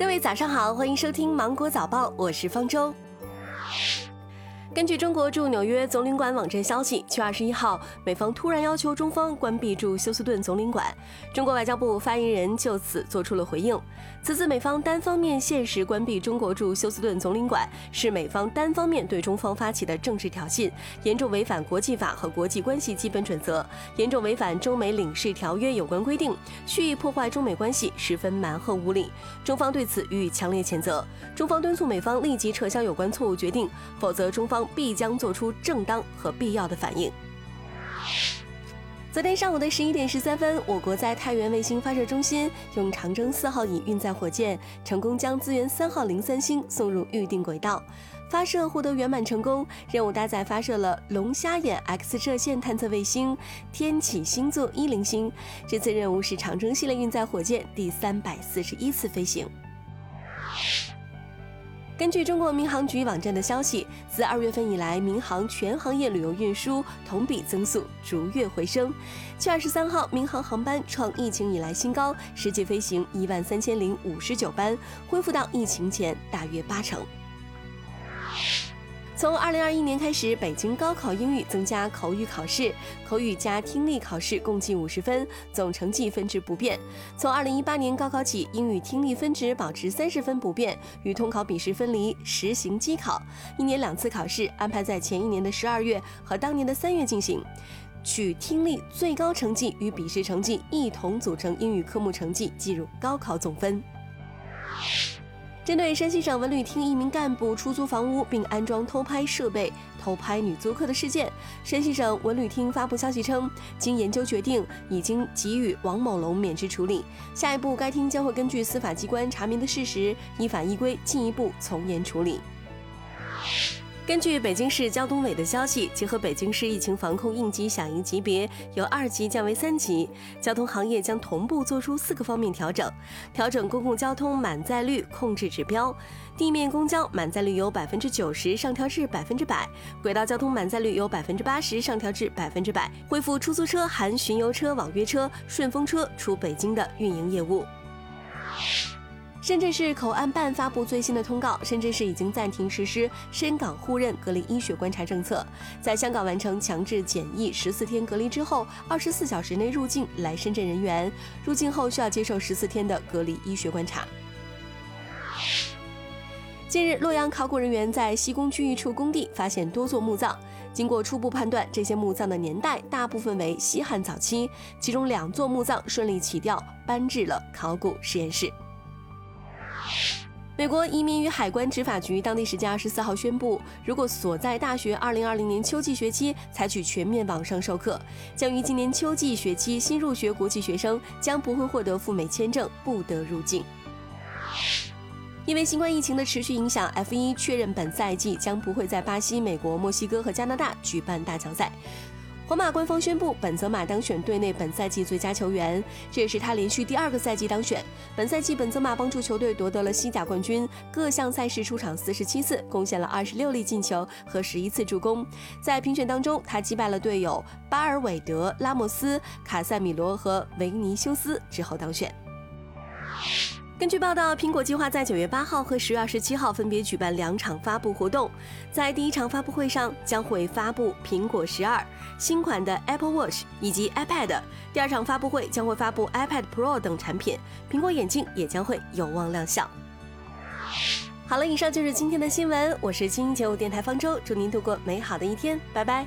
各位早上好，欢迎收听《芒果早报》，我是方舟。根据中国驻纽约总领馆网站消息，七月二十一号，美方突然要求中方关闭驻休斯顿总领馆。中国外交部发言人就此做出了回应。此次美方单方面限时关闭中国驻休斯顿总领馆，是美方单方面对中方发起的政治挑衅，严重违反国际法和国际关系基本准则，严重违反中美领事条约有关规定，蓄意破坏中美关系，十分蛮横无理。中方对此予以强烈谴责。中方敦促美方立即撤销有关错误决定，否则中方。必将做出正当和必要的反应。昨天上午的十一点十三分，我国在太原卫星发射中心用长征四号乙运载火箭成功将资源三号零三星送入预定轨道，发射获得圆满成功。任务搭载发射了龙虾眼 X 射线探测卫星天启星座一零星。这次任务是长征系列运载火箭第三百四十一次飞行。根据中国民航局网站的消息，自二月份以来，民航全行业旅游运输同比增速逐月回升。七月二十三号，民航航班创疫情以来新高，实际飞行一万三千零五十九班，恢复到疫情前大约八成。从二零二一年开始，北京高考英语增加口语考试，口语加听力考试共计五十分，总成绩分值不变。从二零一八年高考起，英语听力分值保持三十分不变，与通考笔试分离，实行机考，一年两次考试，安排在前一年的十二月和当年的三月进行，取听力最高成绩与笔试成绩一同组成英语科目成绩，计入高考总分。针对山西省文旅厅一名干部出租房屋并安装偷拍设备偷拍女租客的事件，山西省文旅厅发布消息称，经研究决定，已经给予王某龙免职处理。下一步，该厅将会根据司法机关查明的事实，依法依规进一步从严处理。根据北京市交通委的消息，结合北京市疫情防控应急响应级别由二级降为三级，交通行业将同步做出四个方面调整：调整公共交通满载率控制指标，地面公交满载率由百分之九十上调至百分之百，轨道交通满载率由百分之八十上调至百分之百，恢复出租车含巡游车、网约车、顺风车出北京的运营业务。深圳市口岸办发布最新的通告，深圳市已经暂停实施深港互认隔离医学观察政策，在香港完成强制检疫十四天隔离之后，二十四小时内入境来深圳人员入境后需要接受十四天的隔离医学观察。近日，洛阳考古人员在西工区一处工地发现多座墓葬，经过初步判断，这些墓葬的年代大部分为西汉早期，其中两座墓葬顺利起吊搬至了考古实验室。美国移民与海关执法局当地时间二十四号宣布，如果所在大学二零二零年秋季学期采取全面网上授课，将于今年秋季学期新入学国际学生将不会获得赴美签证，不得入境。因为新冠疫情的持续影响，F 一确认本赛季将不会在巴西、美国、墨西哥和加拿大举办大奖赛。皇马官方宣布，本泽马当选队内本赛季最佳球员，这也是他连续第二个赛季当选。本赛季，本泽马帮助球队夺得了西甲冠军，各项赛事出场四十七次，贡献了二十六粒进球和十一次助攻。在评选当中，他击败了队友巴尔韦德、拉莫斯、卡塞米罗和维尼修斯之后当选。根据报道，苹果计划在九月八号和十月二十七号分别举办两场发布活动。在第一场发布会上，将会发布苹果十二新款的 Apple Watch 以及 iPad；第二场发布会将会发布 iPad Pro 等产品，苹果眼镜也将会有望亮相。好了，以上就是今天的新闻，我是青音节目电台方舟，祝您度过美好的一天，拜拜。